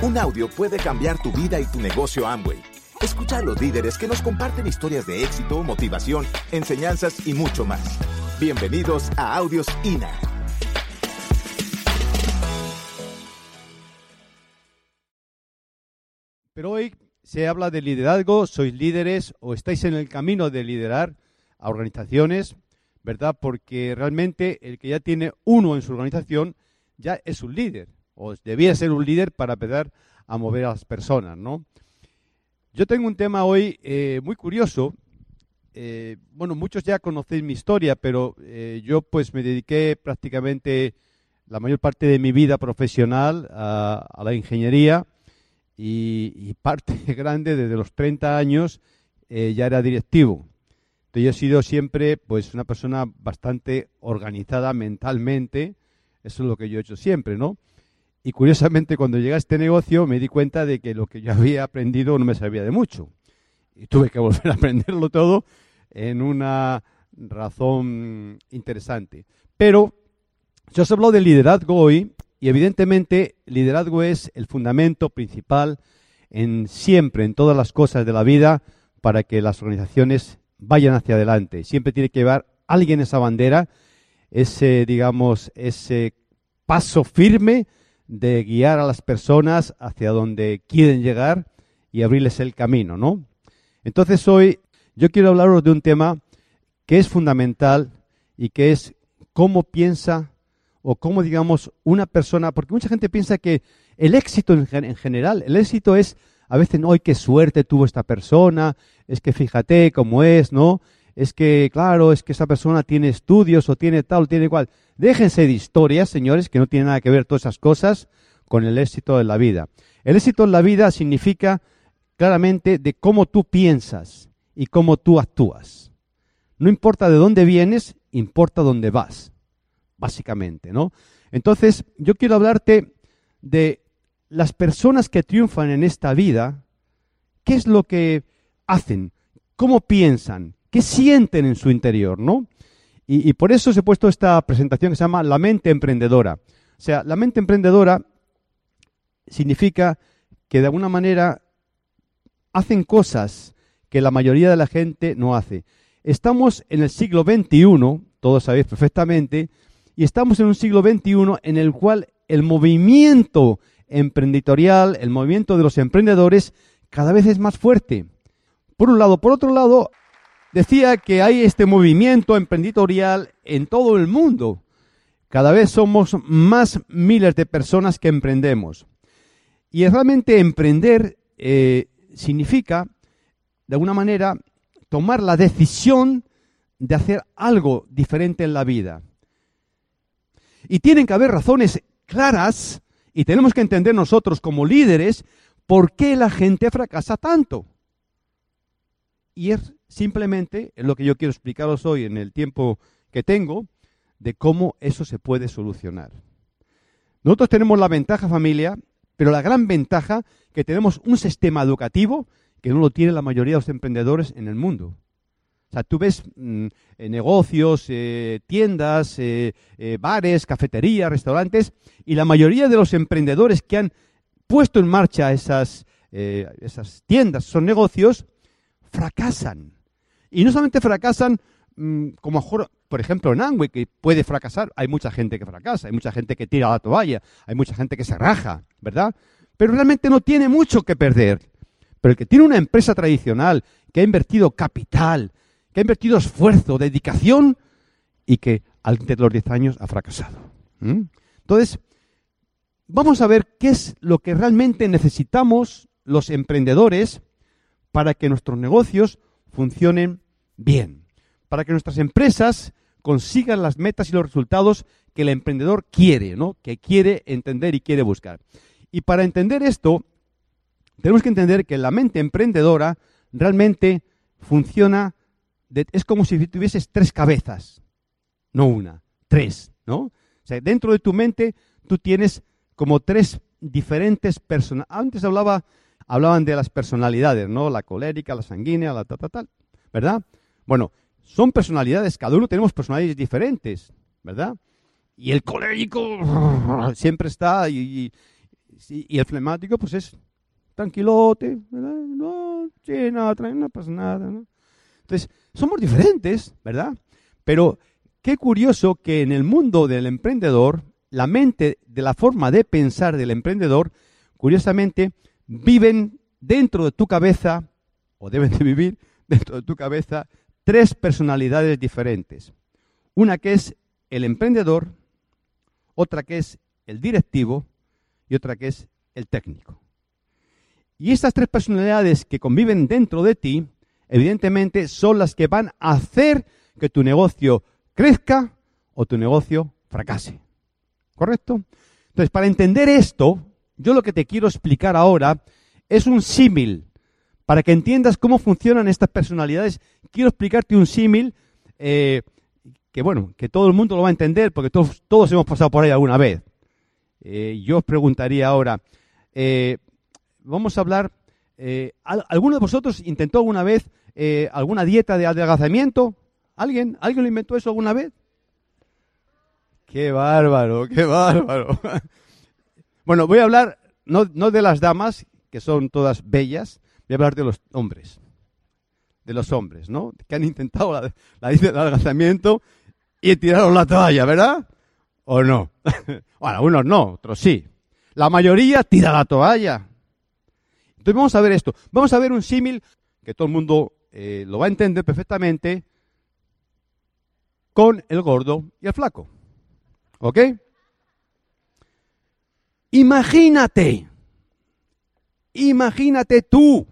Un audio puede cambiar tu vida y tu negocio Amway. Escucha a los líderes que nos comparten historias de éxito, motivación, enseñanzas y mucho más. Bienvenidos a Audios INA. Pero hoy se habla de liderazgo, sois líderes o estáis en el camino de liderar a organizaciones, ¿verdad? Porque realmente el que ya tiene uno en su organización ya es un líder o debía ser un líder para empezar a mover a las personas, ¿no? Yo tengo un tema hoy eh, muy curioso. Eh, bueno, muchos ya conocéis mi historia, pero eh, yo pues me dediqué prácticamente la mayor parte de mi vida profesional a, la ingeniería y, parte grande desde los 30 años ya era directivo. Entonces yo he sido siempre pues una persona bastante organizada mentalmente, eso es lo que yo he hecho siempre, ¿no? Y curiosamente, cuando llegué a este negocio, me di cuenta de que lo que yo había aprendido no me servía de mucho. Y tuve que volver a aprenderlo todo en una razón interesante. Pero yo os hablo de liderazgo hoy, y evidentemente liderazgo es el fundamento principal en siempre, en todas las cosas de la vida, para que las organizaciones vayan hacia adelante. Siempre tiene que llevar alguien esa bandera, ese, digamos, ese paso firme de guiar a las personas hacia donde quieren llegar y abrirles el camino, ¿no? Entonces hoy yo quiero hablaros de un tema que es fundamental y que es cómo piensa o cómo, digamos, una persona, porque mucha gente piensa que el éxito en, general, el éxito es a veces, no, qué suerte tuvo esta persona, es que fíjate cómo es, ¿no? Es que, claro, es que esa persona tiene estudios o tiene tal o tiene cual. Déjense de historias, señores, que no tienen nada que ver todas esas cosas con el éxito de la vida. El éxito en la vida significa claramente de cómo tú piensas y cómo tú actúas. No importa de dónde vienes, importa dónde vas, básicamente, ¿no? Entonces, yo quiero hablarte de las personas que triunfan en esta vida, ¿qué es lo que hacen? ¿Cómo piensan? ¿Qué sienten en su interior, no? Y, por eso se he puesto esta presentación que se llama La mente emprendedora. O sea, la mente emprendedora significa que de alguna manera hacen cosas que la mayoría de la gente no hace. Estamos en el siglo XXI, todos sabéis perfectamente, y estamos en un siglo XXI en el cual el movimiento emprendedorial, el movimiento de los emprendedores, cada vez es más fuerte. Por un lado. Por otro lado, decía que hay este movimiento emprendedorial en todo el mundo. Cada vez somos más miles de personas que emprendemos. Y realmente emprender eh, significa, de alguna manera, tomar la decisión de hacer algo diferente en la vida. Y tienen que haber razones claras y tenemos que entender nosotros como líderes por qué la gente fracasa tanto. Y es simplemente lo que yo quiero explicaros hoy en el tiempo que tengo de cómo eso se puede solucionar. Nosotros tenemos la ventaja familia, pero la gran ventaja que tenemos un sistema educativo que no lo tiene la mayoría de los emprendedores en el mundo. O sea, tú ves mm, eh, negocios, eh, tiendas, eh, bares, cafeterías, restaurantes, y la mayoría de los emprendedores que han puesto en marcha esas, esas tiendas, esos negocios, fracasan. Y no solamente fracasan mm, como por ejemplo, en Amway, que puede fracasar, hay mucha gente que fracasa, hay mucha gente que tira la toalla, hay mucha gente que se raja, ¿verdad? Pero realmente no tiene mucho que perder. Pero el que tiene una empresa tradicional, que ha invertido capital, que ha invertido esfuerzo, dedicación, y que al de los 10 años ha fracasado. Entonces, vamos a ver qué es lo que realmente necesitamos los emprendedores para que nuestros negocios funcionen bien, para que nuestras empresas consigan las metas y los resultados que el emprendedor quiere, ¿no? Que quiere entender y quiere buscar. Y para entender esto, tenemos que entender que la mente emprendedora realmente funciona, es como si tuvieses tres cabezas, no una, tres, ¿no? O sea, dentro de tu mente tú tienes como tres diferentes personas. Antes hablaba hablaban de las personalidades, ¿no? La colérica, la sanguínea, la tal, tal, tal, ¿verdad? Bueno, son personalidades, cada uno tenemos personalidades diferentes, ¿verdad? Y el colérico siempre está y, y el flemático, pues es tranquilote, ¿verdad? No, sí, no, no pasa nada, ¿no? Entonces, somos diferentes, ¿verdad? Pero qué curioso que en el mundo del emprendedor, la mente de la forma de pensar del emprendedor, curiosamente, viven dentro de tu cabeza, o deben de vivir dentro de tu cabeza, tres personalidades diferentes. Una que es el emprendedor, otra que es el directivo y otra que es el técnico. Y estas tres personalidades que conviven dentro de ti, evidentemente son las que van a hacer que tu negocio crezca o tu negocio fracase. ¿Correcto? Entonces, para entender esto, yo lo que te quiero explicar ahora es un símil. Para que entiendas cómo funcionan estas personalidades, quiero explicarte un símil eh, que, bueno, que todo el mundo lo va a entender porque todos, todos hemos pasado por ahí alguna vez. Eh, yo os preguntaría ahora, eh, vamos a hablar, ¿alguno de vosotros intentó alguna vez alguna dieta de adelgazamiento? ¿Alguien? ¿Alguien lo inventó eso alguna vez? Qué bárbaro, qué bárbaro. bueno, voy a hablar no, de las damas, que son todas bellas, voy a hablar de los hombres. De los hombres, ¿no? Que han intentado la, la del adelgazamiento y tiraron la toalla, ¿verdad? ¿O no? bueno, unos no, otros sí. La mayoría tira la toalla. Entonces vamos a ver esto. Vamos a ver un símil que todo el mundo eh, lo va a entender perfectamente con el gordo y el flaco. ¿Ok? Imagínate, imagínate tú,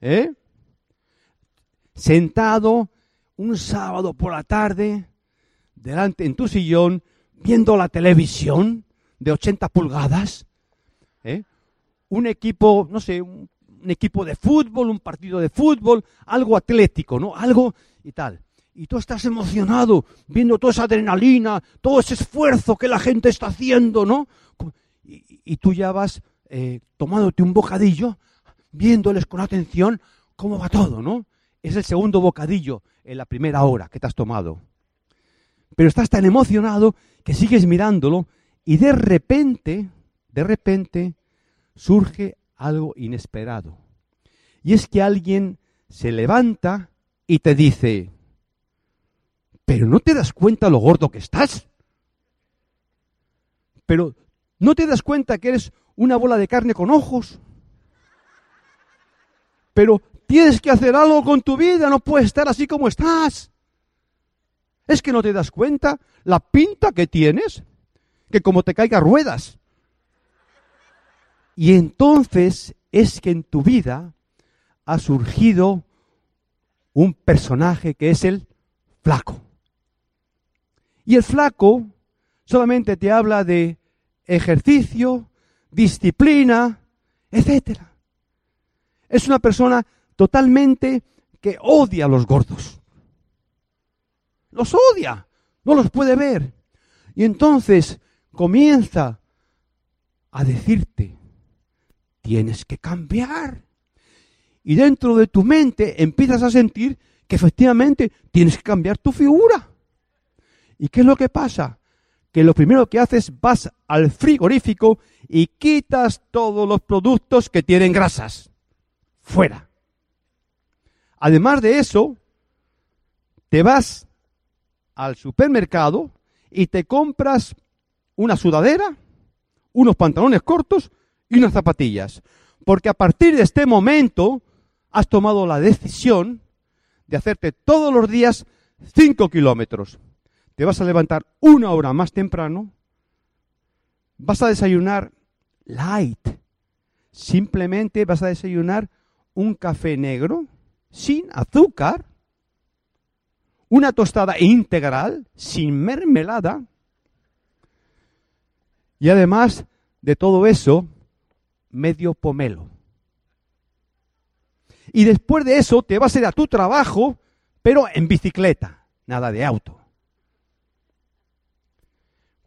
¿eh? Sentado un sábado por la tarde, delante en tu sillón, viendo la televisión de 80 pulgadas, ¿eh? un equipo, no sé, un, un equipo de fútbol, un partido de fútbol, algo atlético, ¿no? Algo y tal y tú estás emocionado viendo toda esa adrenalina, todo ese esfuerzo que la gente está haciendo, ¿no? Y, tú ya vas eh, tomándote un bocadillo, viéndoles con atención cómo va todo, ¿no? Es el segundo bocadillo en la primera hora que te has tomado. Pero estás tan emocionado que sigues mirándolo y de repente, de repente, surge algo inesperado. Y es que alguien se levanta y te dice, pero no te das cuenta lo gordo que estás. Pero no te das cuenta que eres una bola de carne con ojos. Pero tienes que hacer algo con tu vida, no puedes estar así como estás. Es que no te das cuenta la pinta que tienes, que como te caiga ruedas. Y entonces es que en tu vida ha surgido un personaje que es el flaco. Y el flaco solamente te habla de ejercicio, disciplina, etc. Es una persona totalmente que odia a los gordos. Los odia, no los puede ver. Y entonces comienza a decirte, tienes que cambiar. Y dentro de tu mente empiezas a sentir que efectivamente tienes que cambiar tu figura. ¿Y qué es lo que pasa? Que lo primero que haces vas al frigorífico y quitas todos los productos que tienen grasas. Fuera. Además de eso, te vas al supermercado y te compras una sudadera, unos pantalones cortos y unas zapatillas. Porque a partir de este momento has tomado la decisión de hacerte todos los días 5 kilómetros te vas a levantar una hora más temprano, vas a desayunar light, simplemente vas a desayunar un café negro sin azúcar, una tostada integral sin mermelada y además de todo eso, medio pomelo. Y después de eso te vas a ir a tu trabajo, pero en bicicleta, nada de auto.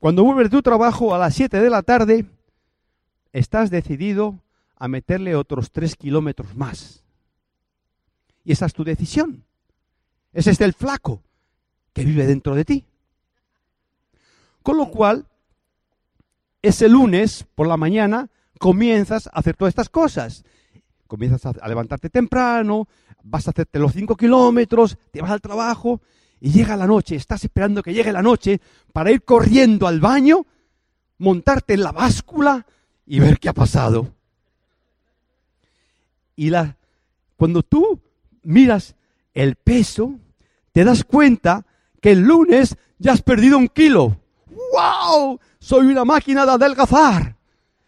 Cuando vuelves de tu trabajo a las 7 de la tarde, estás decidido a meterle otros 3 kilómetros más. Y esa es tu decisión. Ese es el flaco que vive dentro de ti. Con lo cual, ese lunes por la mañana comienzas a hacer todas estas cosas. Comienzas a, levantarte temprano, vas a hacerte los cinco kilómetros, te vas al trabajo y llega la noche, estás esperando que llegue la noche para ir corriendo al baño, montarte en la báscula y ver qué ha pasado. Y la, cuando tú miras el peso, te das cuenta que el lunes ya has perdido un kilo. ¡Wow! Soy una máquina de adelgazar.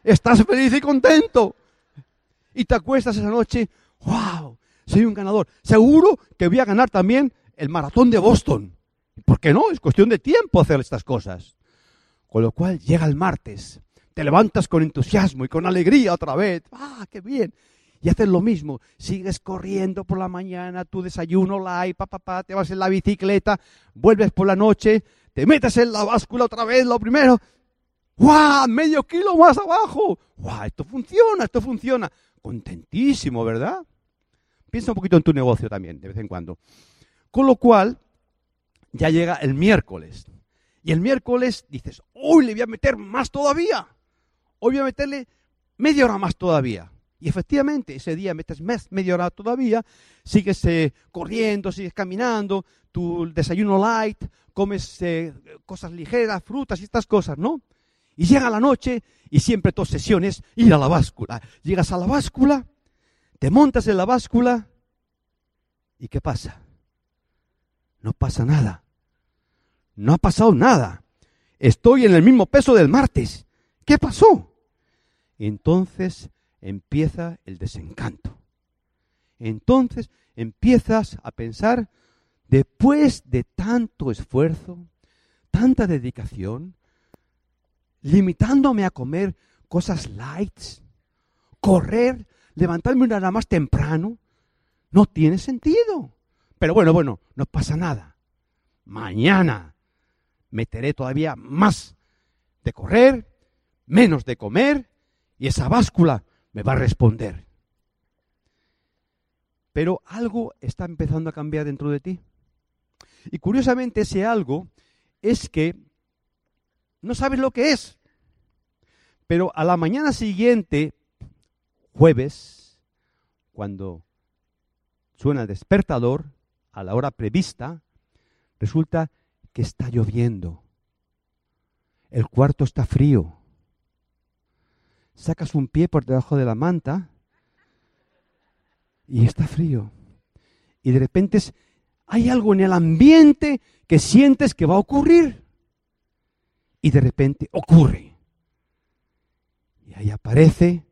Estás feliz y contento. Y te acuestas esa noche. ¡Wow! Soy un ganador. Seguro que voy a ganar también el maratón de Boston. ¿Por qué no? Es cuestión de tiempo hacer estas cosas. Con lo cual llega el martes. Te levantas con entusiasmo y con alegría otra vez. ¡Ah, qué bien! y haces lo mismo. Sigues corriendo por la mañana, tu desayuno light, pa, pa, pa, te vas en la bicicleta, vuelves por la noche, te metes en la báscula otra vez, lo primero. ¡Guau! Medio kilo más abajo. ¡Guau! Esto funciona, esto funciona. Contentísimo, ¿verdad? Piensa un poquito en tu negocio también, de vez en cuando. Con lo cual, ya llega el miércoles. Y el miércoles dices, hoy le voy a meter más todavía. Hoy voy a meterle media hora más todavía. Y efectivamente, ese día metes media hora todavía, sigues eh, corriendo, sigues caminando, tu desayuno light, comes eh, cosas ligeras, frutas y estas cosas, ¿no? Y llega la noche y siempre tu obsesión es ir a la báscula. Llegas a la báscula, te montas en la báscula y ¿qué pasa? No pasa nada. No ha pasado nada. Estoy en el mismo peso del martes. ¿Qué pasó? Entonces empieza el desencanto. Entonces empiezas a pensar, después de tanto esfuerzo, tanta dedicación, limitándome a comer cosas lights, correr, levantarme una hora más temprano, no tiene sentido. Pero bueno, bueno, no pasa nada. Mañana meteré todavía más de correr, menos de comer, y esa báscula me va a responder. Pero algo está empezando a cambiar dentro de ti. Y curiosamente ese algo es que no sabes lo que es. Pero a la mañana siguiente, jueves, cuando suena el despertador, a la hora prevista, resulta que está lloviendo. El cuarto está frío sacas un pie por debajo de la manta y está frío. Y de repente hay algo en el ambiente que sientes que va a ocurrir. Y de repente ocurre. Y ahí aparece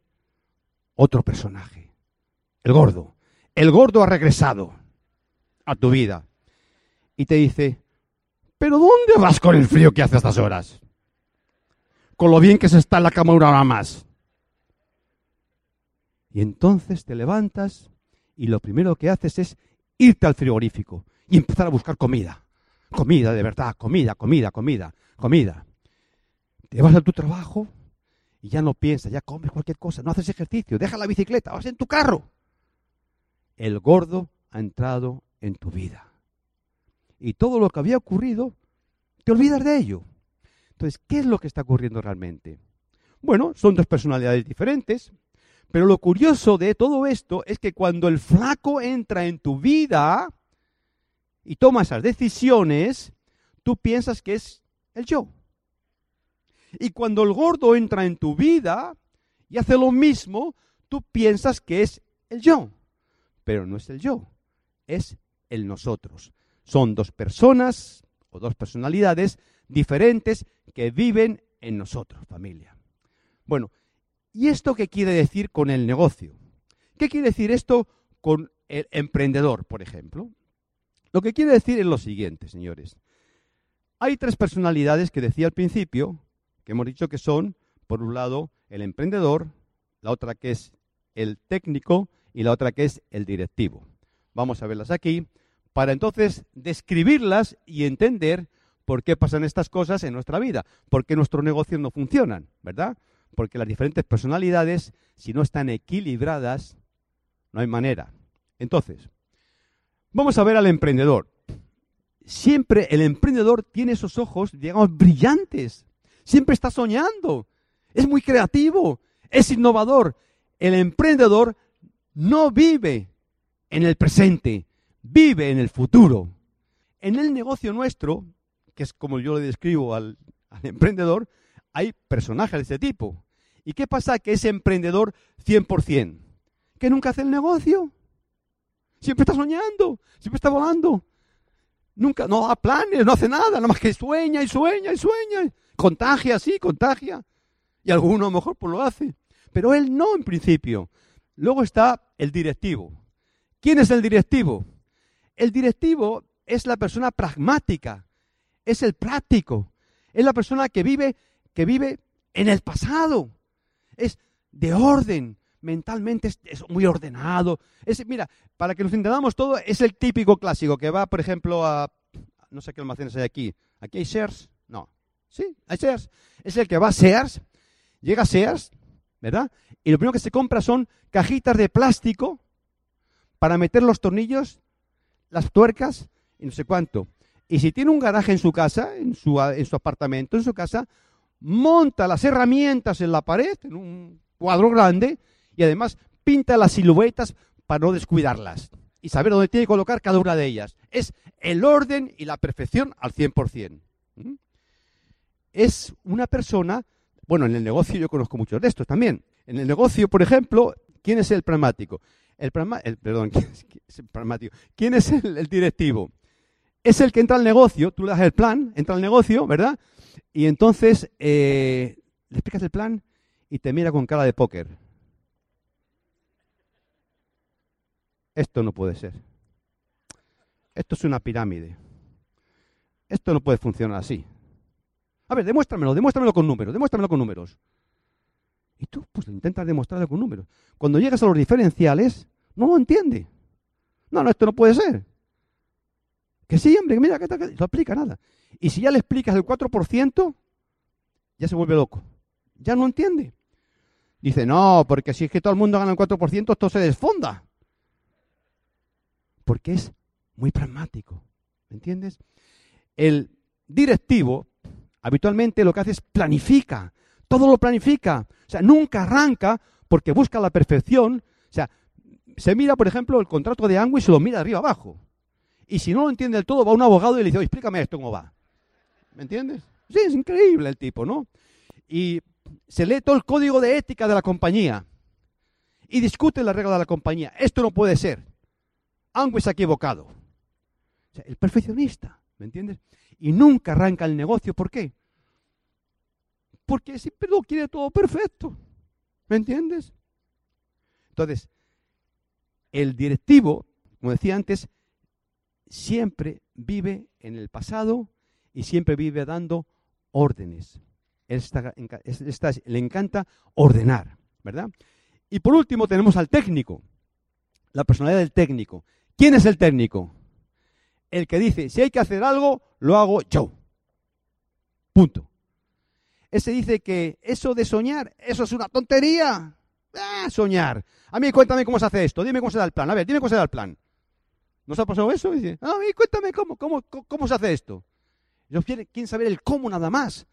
otro personaje, el gordo. El gordo ha regresado a tu vida y te dice, pero ¿dónde vas con el frío que hace a estas horas? Con lo bien que se está en la cama una hora más. Y entonces te levantas y lo primero que haces es irte al frigorífico y empezar a buscar comida. Comida, de verdad, comida, comida, comida, comida. Te vas a tu trabajo y ya no piensas, ya comes cualquier cosa, no haces ejercicio, deja la bicicleta, vas en tu carro. El gordo ha entrado en tu vida. Y todo lo que había ocurrido, te olvidas de ello. Entonces, ¿qué es lo que está ocurriendo realmente? Bueno, son dos personalidades diferentes, pero lo curioso de todo esto es que cuando el flaco entra en tu vida y toma esas decisiones, tú piensas que es el yo. Y cuando el gordo entra en tu vida y hace lo mismo, tú piensas que es el yo. Pero no es el yo, es el nosotros. Son dos personas o dos personalidades diferentes que viven en nosotros, familia. Bueno, ¿Y esto qué quiere decir con el negocio? ¿Qué quiere decir esto con el emprendedor, por ejemplo? Lo que quiere decir es lo siguiente, señores. Hay tres personalidades que decía al principio, que hemos dicho que son, por un lado, el emprendedor, la otra que es el técnico y la otra que es el directivo. Vamos a verlas aquí para entonces describirlas y entender por qué pasan estas cosas en nuestra vida, por qué nuestros negocios no funcionan, ¿verdad? porque las diferentes personalidades, si no están equilibradas, no hay manera. Entonces, vamos a ver al emprendedor. Siempre el emprendedor tiene esos ojos, digamos, brillantes. Siempre está soñando. es muy creativo, es innovador. El emprendedor no vive en el presente, vive en el futuro. En el negocio nuestro, que es como yo le describo al, emprendedor, hay personajes de este tipo. ¿Y qué pasa? Que ese emprendedor 100%, que nunca hace el negocio, siempre está soñando, siempre está volando, nunca, no da planes, no hace nada, nada más que sueña y sueña y sueña, contagia, sí, contagia, y alguno a lo mejor pues lo hace, pero él no en principio. Luego está el directivo. ¿Quién es el directivo? El directivo es la persona pragmática, es el práctico, es la persona que vive, que vive en el pasado, es de orden, mentalmente es, muy ordenado. Es, mira, para que nos entendamos todo, es el típico clásico que va, por ejemplo, a, no sé qué almacenes hay aquí. ¿Aquí hay Sears? No. Sí, hay Sears. Es el que va a Sears, llega a Sears, ¿verdad? Y lo primero que se compra son cajitas de plástico para meter los tornillos, las tuercas y no sé cuánto. Y si tiene un garaje en su casa, en su, en su apartamento, en su casa, monta las herramientas en la pared, en un cuadro grande, y además pinta las siluetas para no descuidarlas y saber dónde tiene que colocar cada una de ellas. Es el orden y la perfección al 100%. ¿Mm? Es una persona, bueno, en el negocio yo conozco muchos de estos también. En el negocio, por ejemplo, ¿quién es el pragmático? El, perdón, ¿quién es, el pragmático? ¿Quién es el, directivo? Es el que entra al negocio, tú le das el plan, entra al negocio, ¿verdad? Y entonces eh, le explicas el plan y te mira con cara de póker. Esto no puede ser. Esto es una pirámide. Esto no puede funcionar así. A ver, demuéstramelo, demuéstramelo con números, demuéstramelo con números. Y tú, pues, intentas demostrarlo con números. Cuando llegas a los diferenciales, no lo entiende. No, no, esto no puede ser. Que sí, hombre, mira, que no aplica nada. Y si ya le explicas el 4%, ya se vuelve loco. Ya no entiende. Dice, no, porque si es que todo el mundo gana el 4%, esto se desfonda porque es muy pragmático. ¿Me entiendes? El directivo habitualmente lo que hace es planifica, todo lo planifica. O sea, nunca arranca porque busca la perfección. O sea, se mira, por ejemplo, el contrato de Angui y se lo mira arriba abajo. Y si no lo entiende del todo, va un abogado y le dice, explícame esto cómo va. ¿Me entiendes? Sí, es increíble el tipo, ¿no? Y se lee todo el código de ética de la compañía y discute la regla de la compañía. Esto no puede ser. Anguis se ha equivocado. el perfeccionista, ¿me entiendes? Y nunca arranca el negocio. ¿Por qué? Porque siempre lo quiere todo perfecto. ¿Me entiendes? Entonces, el directivo, como decía antes, siempre vive en el pasado y siempre vive dando órdenes. le encanta ordenar, ¿verdad? Y por último tenemos al técnico, la personalidad del técnico. ¿Quién es el técnico? El que dice, si hay que hacer algo, lo hago yo. Punto. Ese dice que eso de soñar, eso es una tontería. Ah, soñar. A mí cuéntame cómo se hace esto, dime cómo se da el plan. A ver, dime cómo se da el plan. ¿No se ha pasado eso? Dice, a mí cuéntame cómo, cómo, cómo se hace esto. Ellos quieren saber el cómo nada más.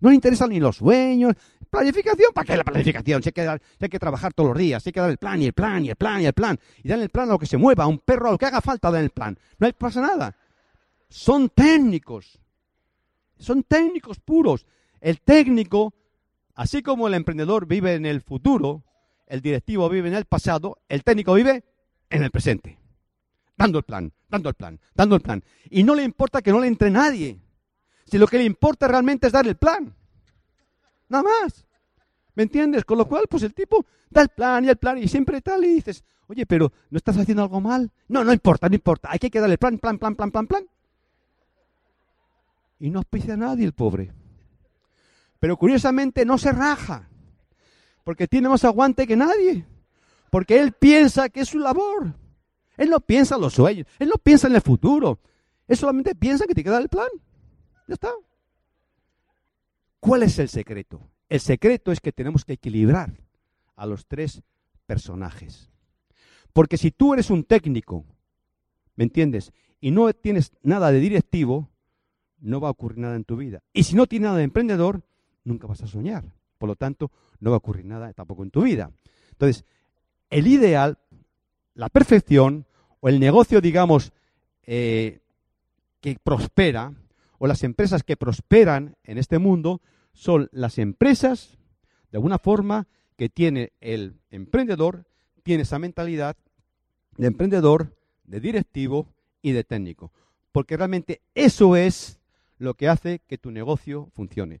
No le interesan ni los sueños. ¿Planificación? ¿Para qué la planificación? Si hay, que trabajar todos los días, hay que dar el plan y el plan y el plan y el plan. Y dan el plan a lo que se mueva, a un perro, a lo que haga falta, dan el plan. No hay, pasa nada. Son técnicos. Son técnicos puros. El técnico, así como el emprendedor vive en el futuro, el directivo vive en el pasado, el técnico vive en el presente. Dando el plan, dando el plan, dando el plan. Y no le importa que no le entre nadie. Si lo que le importa realmente es dar el plan. Nada más. ¿Me entiendes? Con lo cual, pues el tipo da el plan y el plan y siempre tal y dices, oye, pero ¿no estás haciendo algo mal? No, no importa, no importa. Hay que darle plan, plan, plan, plan, plan, plan. Y no auspicia a nadie el pobre. Pero curiosamente no se raja. Porque tiene más aguante que nadie. Porque él piensa que es su labor. Él no piensa en los sueños. Él no piensa en el futuro. Él solamente piensa que te queda el plan. Ya está. ¿Cuál es el secreto? El secreto es que tenemos que equilibrar a los tres personajes. Porque si tú eres un técnico, ¿me entiendes? Y no tienes nada de directivo, no va a ocurrir nada en tu vida. Y si no tienes nada de emprendedor, nunca vas a soñar. por lo tanto no va a ocurrir nada tampoco en tu vida. Entonces, el ideal, la perfección o el negocio, digamos, eh, que prospera o las empresas que prosperan en este mundo son las empresas, de alguna forma, que tiene el emprendedor, tiene esa mentalidad de emprendedor, de directivo y de técnico. Porque realmente eso es lo que hace que tu negocio funcione.